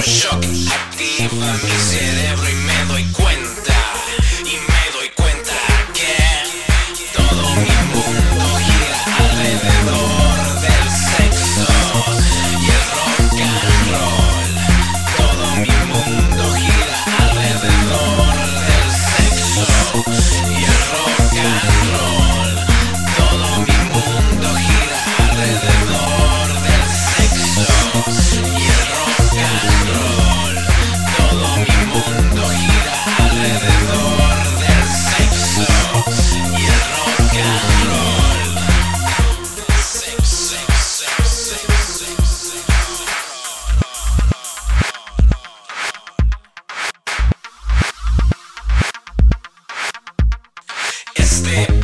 pequeño Este